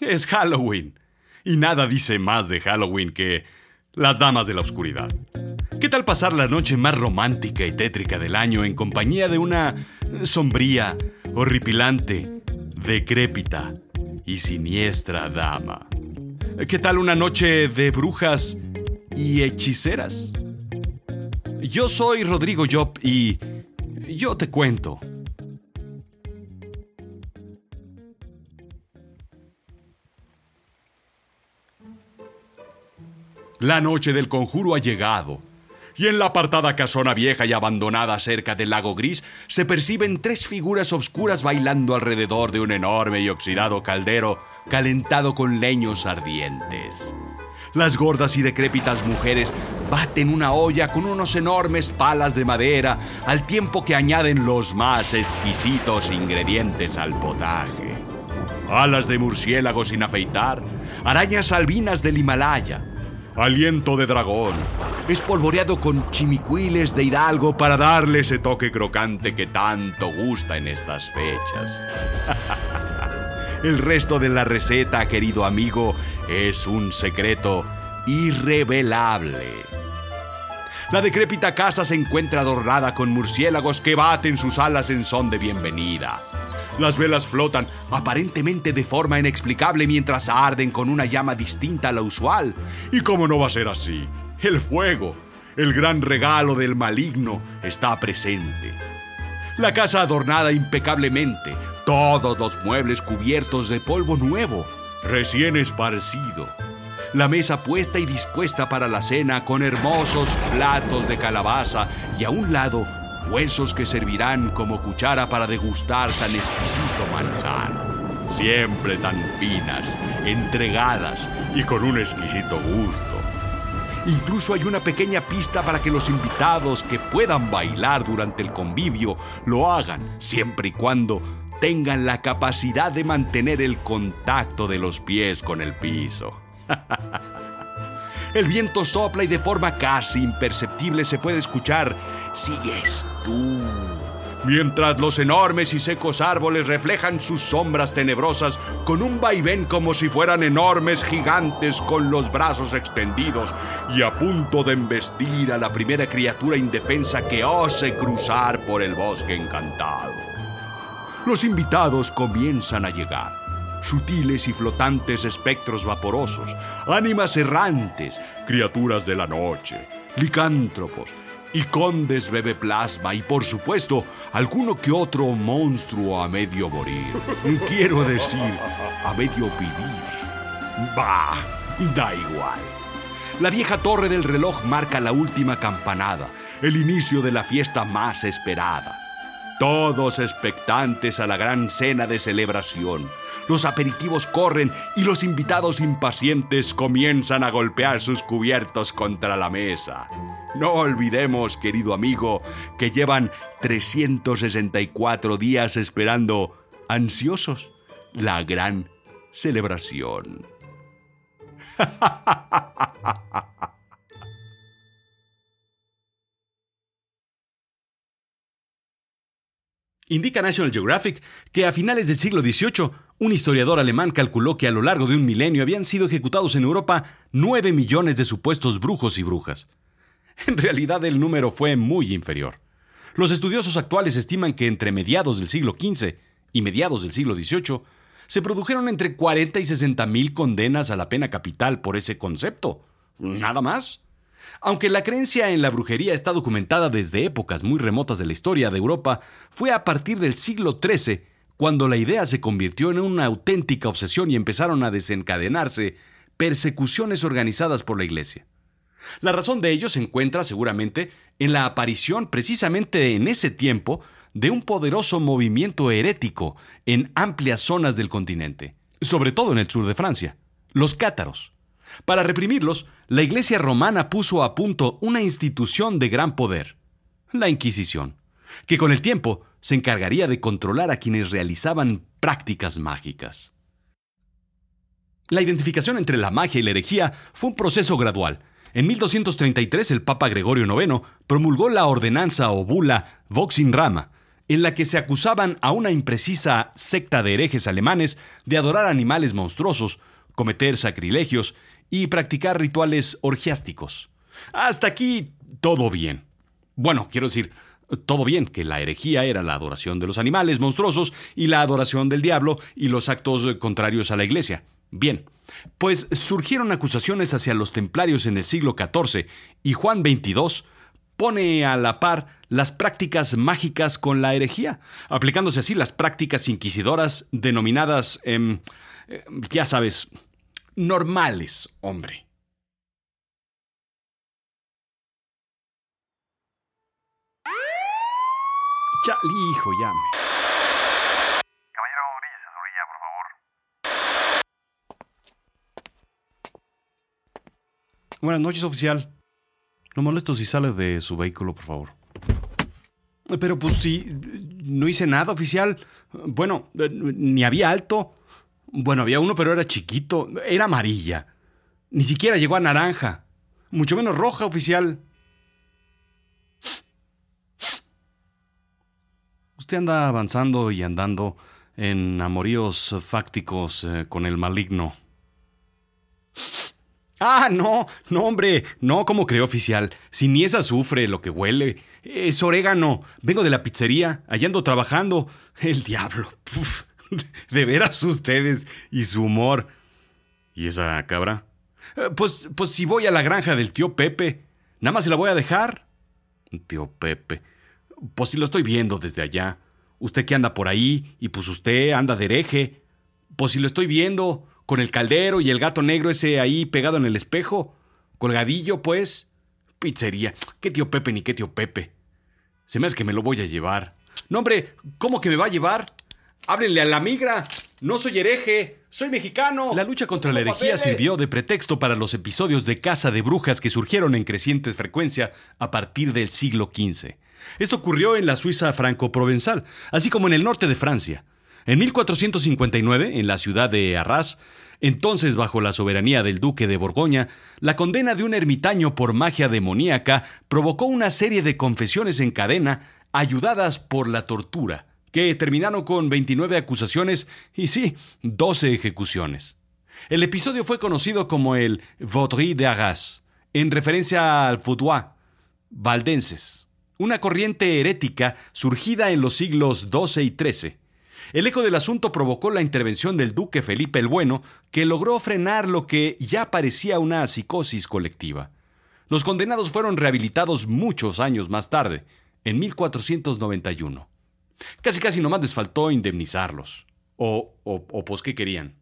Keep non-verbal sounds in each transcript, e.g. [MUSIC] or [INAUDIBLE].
Es Halloween. Y nada dice más de Halloween que las damas de la oscuridad. ¿Qué tal pasar la noche más romántica y tétrica del año en compañía de una sombría, horripilante, decrépita y siniestra dama? ¿Qué tal una noche de brujas y hechiceras? Yo soy Rodrigo Job y yo te cuento. La noche del conjuro ha llegado, y en la apartada casona vieja y abandonada cerca del lago gris se perciben tres figuras obscuras bailando alrededor de un enorme y oxidado caldero calentado con leños ardientes. Las gordas y decrépitas mujeres baten una olla con unos enormes palas de madera al tiempo que añaden los más exquisitos ingredientes al potaje. Alas de murciélago sin afeitar, arañas albinas del Himalaya, aliento de dragón, espolvoreado con chimicuiles de hidalgo para darle ese toque crocante que tanto gusta en estas fechas. [LAUGHS] El resto de la receta, querido amigo, es un secreto irrevelable. La decrépita casa se encuentra adornada con murciélagos que baten sus alas en son de bienvenida. Las velas flotan, aparentemente de forma inexplicable, mientras arden con una llama distinta a la usual. ¿Y cómo no va a ser así? El fuego, el gran regalo del maligno, está presente. La casa adornada impecablemente, todos los muebles cubiertos de polvo nuevo, recién esparcido. La mesa puesta y dispuesta para la cena con hermosos platos de calabaza y a un lado huesos que servirán como cuchara para degustar tan exquisito manjar. Siempre tan finas, entregadas y con un exquisito gusto. Incluso hay una pequeña pista para que los invitados que puedan bailar durante el convivio lo hagan, siempre y cuando tengan la capacidad de mantener el contacto de los pies con el piso. [LAUGHS] El viento sopla y de forma casi imperceptible se puede escuchar, sigues tú. Mientras los enormes y secos árboles reflejan sus sombras tenebrosas con un vaivén como si fueran enormes gigantes con los brazos extendidos y a punto de embestir a la primera criatura indefensa que ose cruzar por el bosque encantado. Los invitados comienzan a llegar sutiles y flotantes espectros vaporosos, ánimas errantes, criaturas de la noche, licántropos y condes bebe plasma y por supuesto alguno que otro monstruo a medio morir. Quiero decir, a medio vivir. Bah, da igual. La vieja torre del reloj marca la última campanada, el inicio de la fiesta más esperada. Todos expectantes a la gran cena de celebración los aperitivos corren y los invitados impacientes comienzan a golpear sus cubiertos contra la mesa. No olvidemos, querido amigo, que llevan 364 días esperando, ansiosos, la gran celebración. [LAUGHS] Indica National Geographic que a finales del siglo XVIII, un historiador alemán calculó que a lo largo de un milenio habían sido ejecutados en Europa 9 millones de supuestos brujos y brujas. En realidad el número fue muy inferior. Los estudiosos actuales estiman que entre mediados del siglo XV y mediados del siglo XVIII se produjeron entre 40 y 60 mil condenas a la pena capital por ese concepto. Nada más. Aunque la creencia en la brujería está documentada desde épocas muy remotas de la historia de Europa, fue a partir del siglo XIII cuando la idea se convirtió en una auténtica obsesión y empezaron a desencadenarse persecuciones organizadas por la Iglesia. La razón de ello se encuentra seguramente en la aparición precisamente en ese tiempo de un poderoso movimiento herético en amplias zonas del continente, sobre todo en el sur de Francia, los cátaros. Para reprimirlos, la Iglesia romana puso a punto una institución de gran poder, la Inquisición, que con el tiempo se encargaría de controlar a quienes realizaban prácticas mágicas. La identificación entre la magia y la herejía fue un proceso gradual. En 1233 el Papa Gregorio IX promulgó la ordenanza o bula Vox in Rama, en la que se acusaban a una imprecisa secta de herejes alemanes de adorar animales monstruosos, cometer sacrilegios y practicar rituales orgiásticos. Hasta aquí todo bien. Bueno, quiero decir, todo bien, que la herejía era la adoración de los animales monstruosos y la adoración del diablo y los actos contrarios a la iglesia. Bien, pues surgieron acusaciones hacia los templarios en el siglo XIV y Juan XXII pone a la par las prácticas mágicas con la herejía, aplicándose así las prácticas inquisidoras denominadas, em, eh, ya sabes, normales, hombre. Chale, hijo. Caballero, orilla, por favor. Buenas noches, oficial. No molesto si sale de su vehículo, por favor. Pero pues sí, no hice nada, oficial. Bueno, eh, ni había alto. Bueno, había uno, pero era chiquito. Era amarilla. Ni siquiera llegó a naranja. Mucho menos roja, oficial. Usted anda avanzando y andando en amoríos fácticos eh, con el maligno. Ah, no, no, hombre, no, como creo, oficial. Si ni es azufre lo que huele, es orégano. Vengo de la pizzería, allá ando trabajando. El diablo. Puf, [LAUGHS] de veras ustedes y su humor. ¿Y esa cabra? Eh, Pues, pues si voy a la granja del tío Pepe, nada más se la voy a dejar. Tío Pepe. Pues si lo estoy viendo desde allá. Usted que anda por ahí, y pues usted anda de hereje. Pues si lo estoy viendo, con el caldero y el gato negro ese ahí pegado en el espejo. Colgadillo, pues. Pizzería. ¿Qué tío Pepe ni qué tío Pepe? Se me hace que me lo voy a llevar. No, hombre, ¿cómo que me va a llevar? Háblenle a la migra. No soy hereje, soy mexicano. La lucha contra la herejía papeles. sirvió de pretexto para los episodios de caza de brujas que surgieron en creciente frecuencia a partir del siglo XV. Esto ocurrió en la Suiza franco-provenzal, así como en el norte de Francia. En 1459, en la ciudad de Arras, entonces bajo la soberanía del duque de Borgoña, la condena de un ermitaño por magia demoníaca provocó una serie de confesiones en cadena ayudadas por la tortura, que terminaron con 29 acusaciones y sí, 12 ejecuciones. El episodio fue conocido como el Vaudry de Arras, en referencia al Foudois, valdenses, una corriente herética surgida en los siglos XII y XIII. El eco del asunto provocó la intervención del duque Felipe el Bueno, que logró frenar lo que ya parecía una psicosis colectiva. Los condenados fueron rehabilitados muchos años más tarde, en 1491. Casi casi nomás les faltó indemnizarlos. O, o, o pues, ¿qué querían?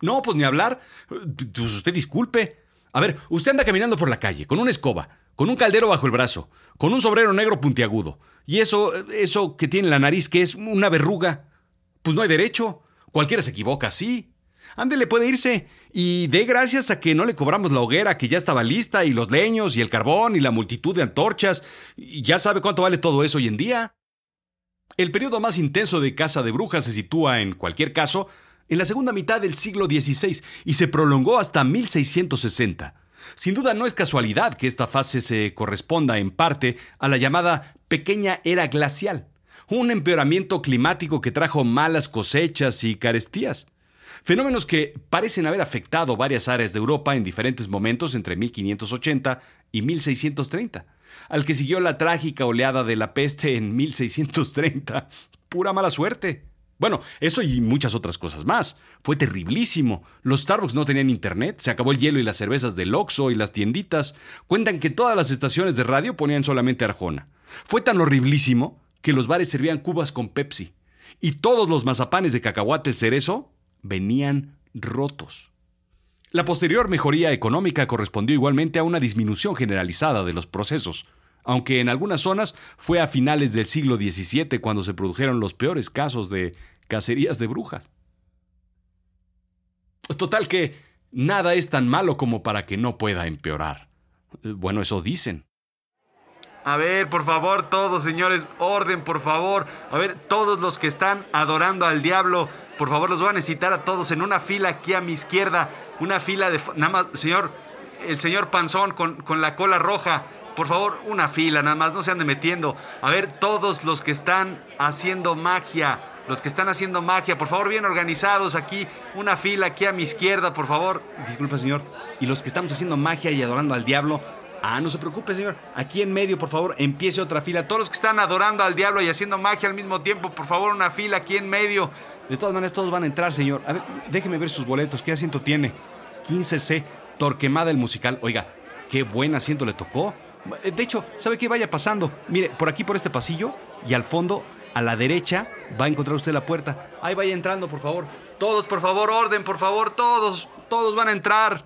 No, pues ni hablar. Pues usted disculpe. A ver, usted anda caminando por la calle, con una escoba, con un caldero bajo el brazo, con un sombrero negro puntiagudo. Y eso, eso que tiene en la nariz, que es una verruga. Pues no hay derecho. Cualquiera se equivoca, sí. Ándele, puede irse. Y dé gracias a que no le cobramos la hoguera que ya estaba lista, y los leños, y el carbón, y la multitud de antorchas. Y ya sabe cuánto vale todo eso hoy en día. El periodo más intenso de caza de brujas se sitúa, en cualquier caso, en la segunda mitad del siglo XVI y se prolongó hasta 1660. Sin duda no es casualidad que esta fase se corresponda en parte a la llamada pequeña era glacial, un empeoramiento climático que trajo malas cosechas y carestías. Fenómenos que parecen haber afectado varias áreas de Europa en diferentes momentos entre 1580 y 1630, al que siguió la trágica oleada de la peste en 1630. Pura mala suerte. Bueno, eso y muchas otras cosas más. Fue terriblísimo. Los Starbucks no tenían internet, se acabó el hielo y las cervezas del Oxxo y las tienditas. Cuentan que todas las estaciones de radio ponían solamente Arjona. Fue tan horriblísimo que los bares servían cubas con Pepsi. Y todos los mazapanes de cacahuate el cerezo venían rotos. La posterior mejoría económica correspondió igualmente a una disminución generalizada de los procesos, aunque en algunas zonas fue a finales del siglo XVII cuando se produjeron los peores casos de cacerías de brujas. Total que nada es tan malo como para que no pueda empeorar. Bueno, eso dicen. A ver, por favor, todos, señores, orden, por favor. A ver, todos los que están adorando al diablo, por favor, los voy a necesitar a todos en una fila aquí a mi izquierda. Una fila de... Nada más, señor, el señor Panzón con, con la cola roja. por favor, una fila nada más, no se ande metiendo. A ver, todos los que están haciendo magia, los que están haciendo magia, por favor, bien organizados aquí, una fila aquí a mi izquierda, por favor. Disculpa, señor. Y los que estamos haciendo magia y adorando al diablo, Ah, no se preocupe, señor. Aquí en medio, por favor, empiece otra fila. Todos los que están adorando al diablo y haciendo magia al mismo tiempo, por favor, una fila aquí en medio. De todas maneras, todos van a entrar, señor. A ver, déjeme ver sus boletos. ¿Qué asiento tiene? 15C, Torquemada el musical. Oiga, qué buen asiento le tocó. De hecho, ¿sabe qué vaya pasando? Mire, por aquí, por este pasillo, y al fondo, a la derecha, va a encontrar usted la puerta. Ahí vaya entrando, por favor. Todos, por favor, orden, por favor, todos, todos van a entrar.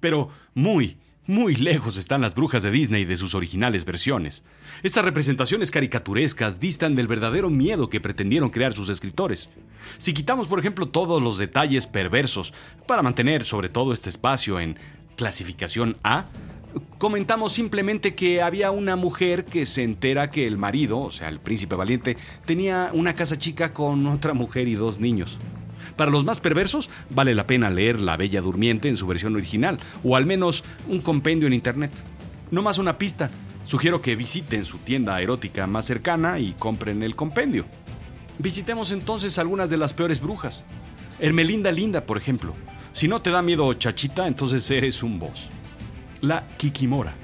Pero muy, muy lejos están las brujas de Disney de sus originales versiones. Estas representaciones caricaturescas distan del verdadero miedo que pretendieron crear sus escritores. Si quitamos, por ejemplo, todos los detalles perversos, para mantener sobre todo este espacio en clasificación A, comentamos simplemente que había una mujer que se entera que el marido, o sea, el príncipe valiente, tenía una casa chica con otra mujer y dos niños. Para los más perversos, vale la pena leer La Bella Durmiente en su versión original, o al menos un compendio en internet. No más una pista, sugiero que visiten su tienda erótica más cercana y compren el compendio. Visitemos entonces algunas de las peores brujas. Hermelinda Linda, por ejemplo. Si no te da miedo Chachita, entonces eres un boss. La Kikimora,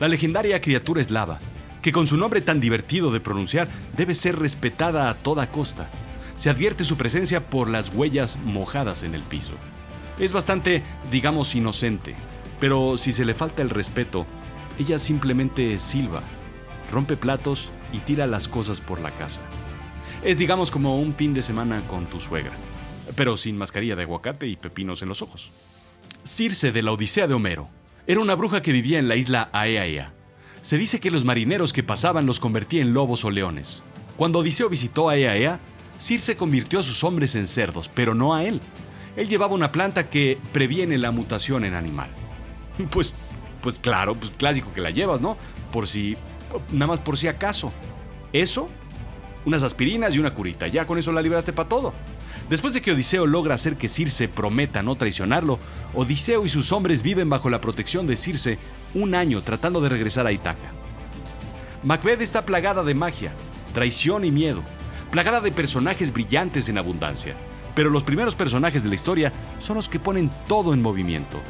la legendaria criatura eslava, que con su nombre tan divertido de pronunciar debe ser respetada a toda costa se advierte su presencia por las huellas mojadas en el piso. Es bastante, digamos, inocente, pero si se le falta el respeto, ella simplemente silba, rompe platos y tira las cosas por la casa. Es, digamos, como un fin de semana con tu suegra, pero sin mascarilla de aguacate y pepinos en los ojos. Circe de la Odisea de Homero era una bruja que vivía en la isla Aeaea. Se dice que los marineros que pasaban los convertía en lobos o leones. Cuando Odiseo visitó Aeaea, Circe convirtió a sus hombres en cerdos, pero no a él. Él llevaba una planta que previene la mutación en animal. [LAUGHS] Pues, pues claro, pues clásico que la llevas, ¿no? Por si, nada más por si acaso. Eso, unas aspirinas y una curita. Ya con eso la libraste para todo. Después de que Odiseo logra hacer que Circe prometa no traicionarlo, Odiseo y sus hombres viven bajo la protección de Circe un año tratando de regresar a Itaca. Macbeth está plagada de magia, traición y miedo plagada de personajes brillantes en abundancia. Pero los primeros personajes de la historia son los que ponen todo en movimiento.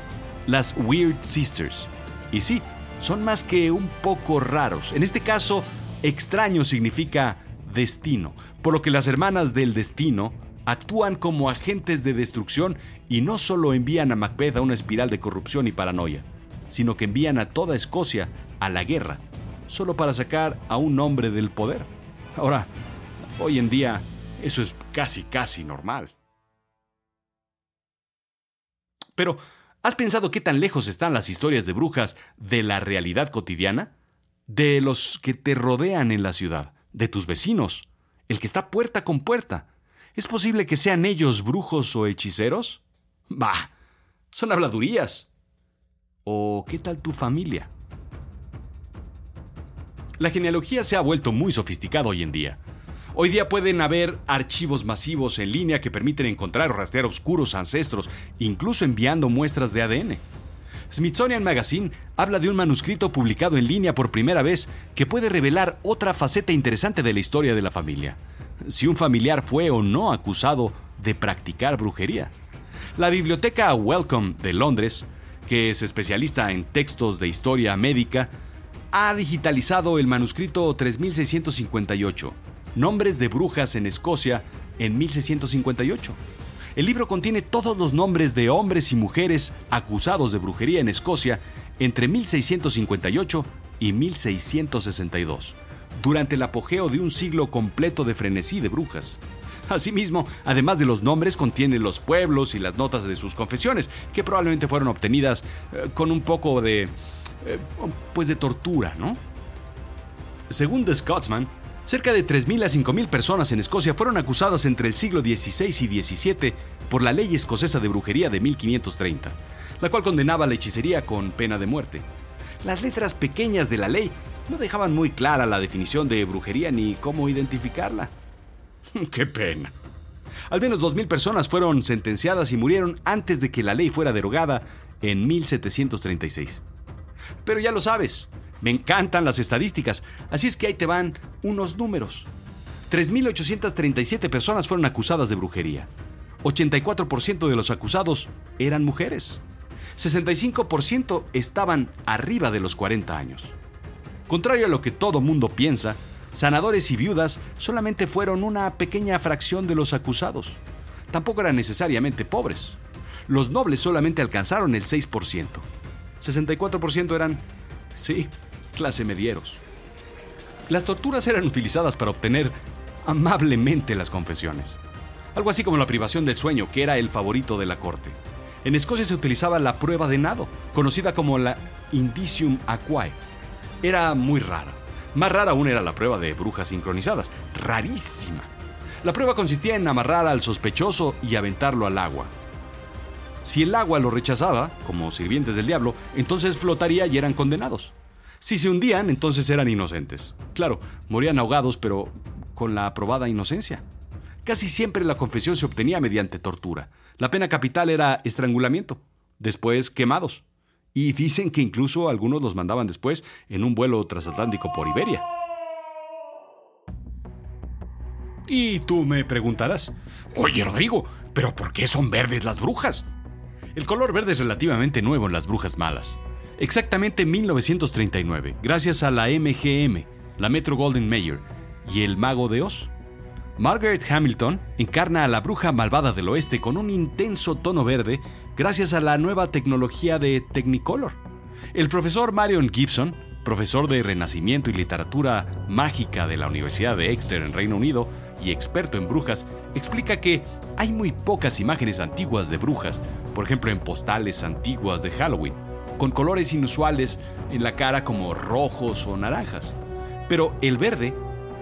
Las Weird Sisters. Y sí, son más que un poco raros. En este caso, extraño significa destino, por lo que las hermanas del destino actúan como agentes de destrucción y no solo envían a Macbeth a una espiral de corrupción y paranoia, sino que envían a toda Escocia a la guerra, solo para sacar a un hombre del poder. Ahora, Hoy en día eso es casi, casi normal. Pero, ¿has pensado qué tan lejos están las historias de brujas de la realidad cotidiana? De los que te rodean en la ciudad, de tus vecinos, el que está puerta con puerta. ¿Es posible que sean ellos brujos o hechiceros? Bah, son habladurías. ¿O qué tal tu familia? La genealogía se ha vuelto muy sofisticada hoy en día. Hoy día pueden haber archivos masivos en línea que permiten encontrar o rastrear oscuros ancestros, incluso enviando muestras de ADN. Smithsonian Magazine habla de un manuscrito publicado en línea por primera vez que puede revelar otra faceta interesante de la historia de la familia. Si un familiar fue o no acusado de practicar brujería. La biblioteca Wellcome de Londres, que es especialista en textos de historia médica, ha digitalizado el manuscrito 3658 Nombres de brujas en Escocia en 1658. El libro contiene todos los nombres de hombres y mujeres acusados de brujería en Escocia entre 1658 y 1662, durante el apogeo de un siglo completo de frenesí de brujas. Asimismo, además de los nombres, contiene los pueblos y las notas de sus confesiones, que probablemente fueron obtenidas eh, con un poco de... Eh, pues de tortura, ¿no? Según The Scotsman, Cerca de 3.000 a 5.000 personas en Escocia fueron acusadas entre el siglo XVI y XVII por la ley escocesa de brujería de 1530, la cual condenaba la hechicería con pena de muerte. Las letras pequeñas de la ley no dejaban muy clara la definición de brujería ni cómo identificarla. [LAUGHS] ¡Qué pena! Al menos 2.000 personas fueron sentenciadas y murieron antes de que la ley fuera derogada en 1736. Pero ya lo sabes, me encantan las estadísticas, así es que ahí te van unos números. 3.837 personas fueron acusadas de brujería. 84% de los acusados eran mujeres. 65% estaban arriba de los 40 años. Contrario a lo que todo mundo piensa, sanadores y viudas solamente fueron una pequeña fracción de los acusados. Tampoco eran necesariamente pobres. Los nobles solamente alcanzaron el 6%. 64% eran, sí, clase medieros. Las torturas eran utilizadas para obtener amablemente las confesiones. Algo así como la privación del sueño, que era el favorito de la corte. En Escocia se utilizaba la prueba de nado, conocida como la Indicium Aquae. Era muy rara. Más rara aún era la prueba de brujas sincronizadas. Rarísima. La prueba consistía en amarrar al sospechoso y aventarlo al agua. Si el agua lo rechazaba, como sirvientes del diablo, entonces flotaría y eran condenados. Si se hundían, entonces eran inocentes. Claro, morían ahogados, pero con la aprobada inocencia. Casi siempre la confesión se obtenía mediante tortura. La pena capital era estrangulamiento, después quemados. Y dicen que incluso algunos los mandaban después en un vuelo transatlántico por Iberia. Y tú me preguntarás, oye Rodrigo, ¿pero por qué son verdes las brujas? El color verde es relativamente nuevo en las brujas malas. Exactamente en 1939, gracias a la MGM, la Metro Golden Mayer y el Mago de Oz. Margaret Hamilton encarna a la bruja malvada del oeste con un intenso tono verde gracias a la nueva tecnología de Technicolor. El profesor Marion Gibson, profesor de Renacimiento y Literatura Mágica de la Universidad de Exeter en Reino Unido y experto en brujas, explica que hay muy pocas imágenes antiguas de brujas, por ejemplo en postales antiguas de Halloween, con colores inusuales en la cara como rojos o naranjas. Pero el verde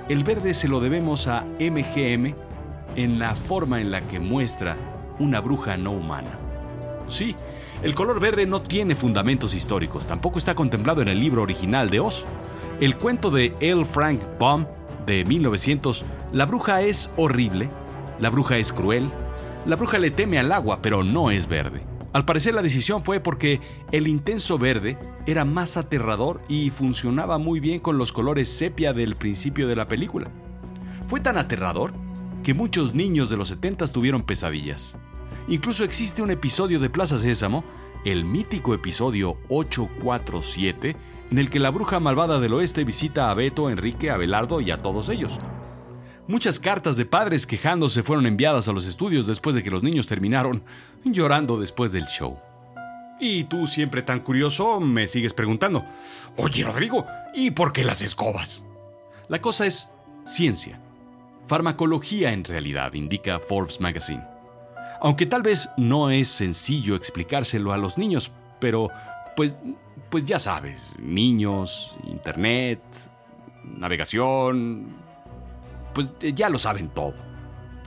el verde se lo debemos a MGM en la forma en la que muestra una bruja no humana. Sí, el color verde no tiene fundamentos históricos, tampoco está contemplado en el libro original de Oz. El cuento de L. Frank Baum de 1900, la bruja es horrible, la bruja es cruel, la bruja le teme al agua, pero no es verde. Al parecer la decisión fue porque el intenso verde era más aterrador y funcionaba muy bien con los colores sepia del principio de la película. Fue tan aterrador que muchos niños de los 70 tuvieron pesadillas. Incluso existe un episodio de Plaza Sésamo, el mítico episodio 847, en el que la bruja malvada del oeste visita a Beto, Enrique, Abelardo y a todos ellos. Muchas cartas de padres quejándose fueron enviadas a los estudios después de que los niños terminaron llorando después del show. Y tú, siempre tan curioso, me sigues preguntando, oye Rodrigo, ¿y por qué las escobas? La cosa es ciencia. Farmacología en realidad, indica Forbes Magazine. Aunque tal vez no es sencillo explicárselo a los niños, pero pues, pues ya sabes, niños, internet, navegación, pues eh, ya lo saben todo.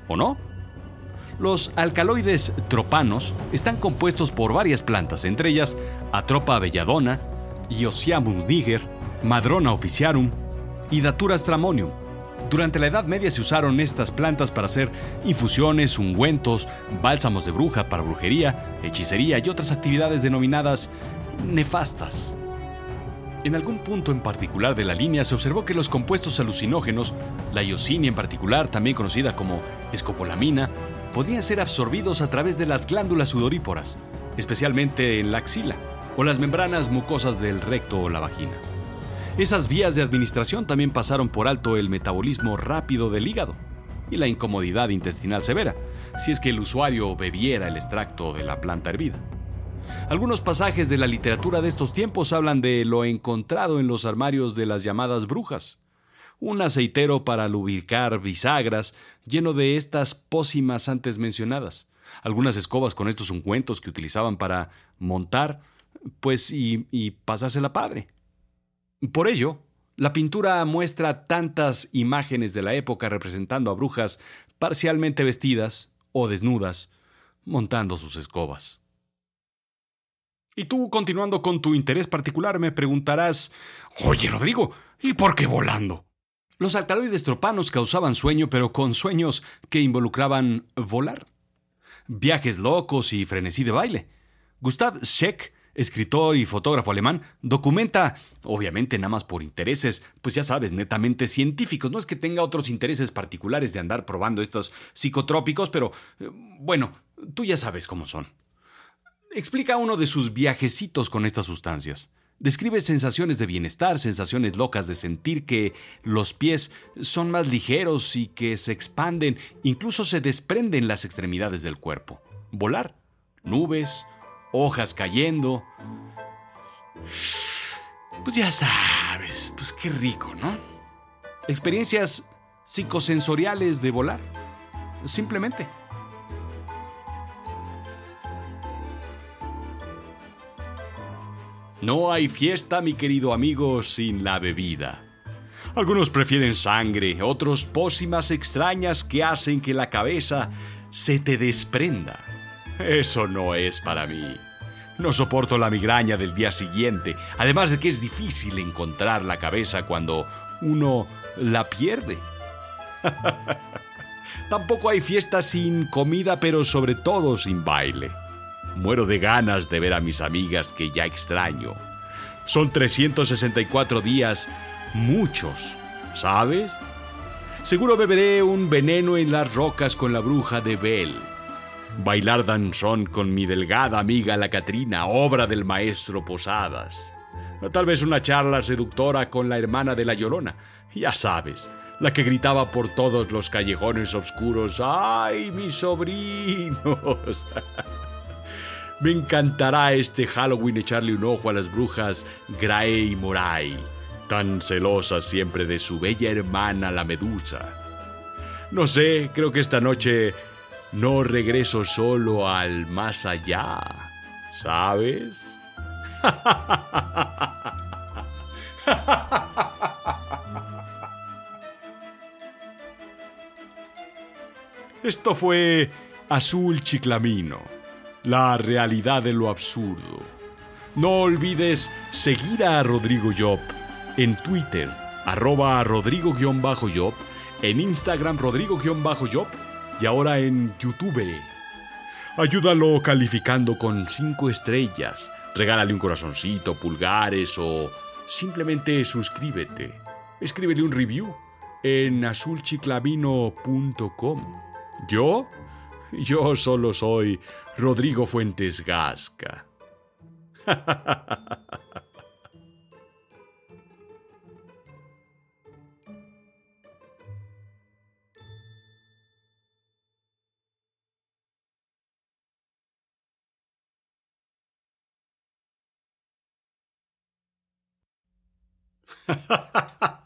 ¿O no? Los alcaloides tropanos están compuestos por varias plantas, entre ellas Atropa belladona, Iosiamus niger, Madrona officiarum y Datura stramonium. Durante la Edad Media se usaron estas plantas para hacer infusiones, ungüentos, bálsamos de bruja para brujería, hechicería y otras actividades denominadas nefastas. En algún punto en particular de la línea se observó que los compuestos alucinógenos, la iosinia en particular, también conocida como escopolamina, podían ser absorbidos a través de las glándulas sudoríporas, especialmente en la axila, o las membranas mucosas del recto o la vagina. Esas vías de administración también pasaron por alto el metabolismo rápido del hígado y la incomodidad intestinal severa, si es que el usuario bebiera el extracto de la planta hervida. Algunos pasajes de la literatura de estos tiempos hablan de lo encontrado en los armarios de las llamadas brujas. Un aceitero para lubricar bisagras lleno de estas pócimas antes mencionadas. Algunas escobas con estos ungüentos que utilizaban para montar, pues y, y pasársela padre. Por ello, la pintura muestra tantas imágenes de la época representando a brujas parcialmente vestidas o desnudas, montando sus escobas. Y tú, continuando con tu interés particular, me preguntarás, oye Rodrigo, ¿y por qué volando? Los alcaloides tropanos causaban sueño, pero con sueños que involucraban volar. Viajes locos y frenesí de baile. Gustav Scheck, escritor y fotógrafo alemán, documenta, obviamente nada más por intereses, pues ya sabes, netamente científicos. No es que tenga otros intereses particulares de andar probando estos psicotrópicos, pero eh, bueno, tú ya sabes cómo son. Explica uno de sus viajecitos con estas sustancias. Describe sensaciones de bienestar, sensaciones locas de sentir que los pies son más ligeros y que se expanden, incluso se desprenden las extremidades del cuerpo. Volar, nubes, hojas cayendo. Pues ya sabes, pues qué rico, ¿no? Experiencias psicosensoriales de volar. Simplemente. No hay fiesta, mi querido amigo, sin la bebida. Algunos prefieren sangre, otros pócimas extrañas que hacen que la cabeza se te desprenda. Eso no es para mí. No soporto la migraña del día siguiente, además de que es difícil encontrar la cabeza cuando uno la pierde. [LAUGHS] Tampoco hay fiesta sin comida, pero sobre todo sin baile. Muero de ganas de ver a mis amigas que ya extraño. Son 364 días, muchos, ¿sabes? Seguro beberé un veneno en las rocas con la bruja de Bel. Bailar danzón con mi delgada amiga la Catrina, obra del maestro Posadas. Tal vez una charla seductora con la hermana de la Llorona. Ya sabes, la que gritaba por todos los callejones oscuros, ¡ay, mis sobrinos! [LAUGHS] Me encantará este Halloween echarle un ojo a las brujas Grae y Morai, tan celosas siempre de su bella hermana la Medusa. No sé, creo que esta noche no regreso solo al más allá, ¿sabes? [LAUGHS] Esto fue Azul Chiclamino la realidad de lo absurdo. No olvides seguir a Rodrigo Job en Twitter, arroba Rodrigo-Job, en Instagram Rodrigo-Job y ahora en YouTube. Ayúdalo calificando con cinco estrellas, regálale un corazoncito, pulgares o simplemente suscríbete. Escríbele un review en azulchiclamino.com. Yo yo solo soy Rodrigo Fuentes Gasca. [LAUGHS]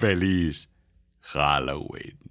Feliz Halloween.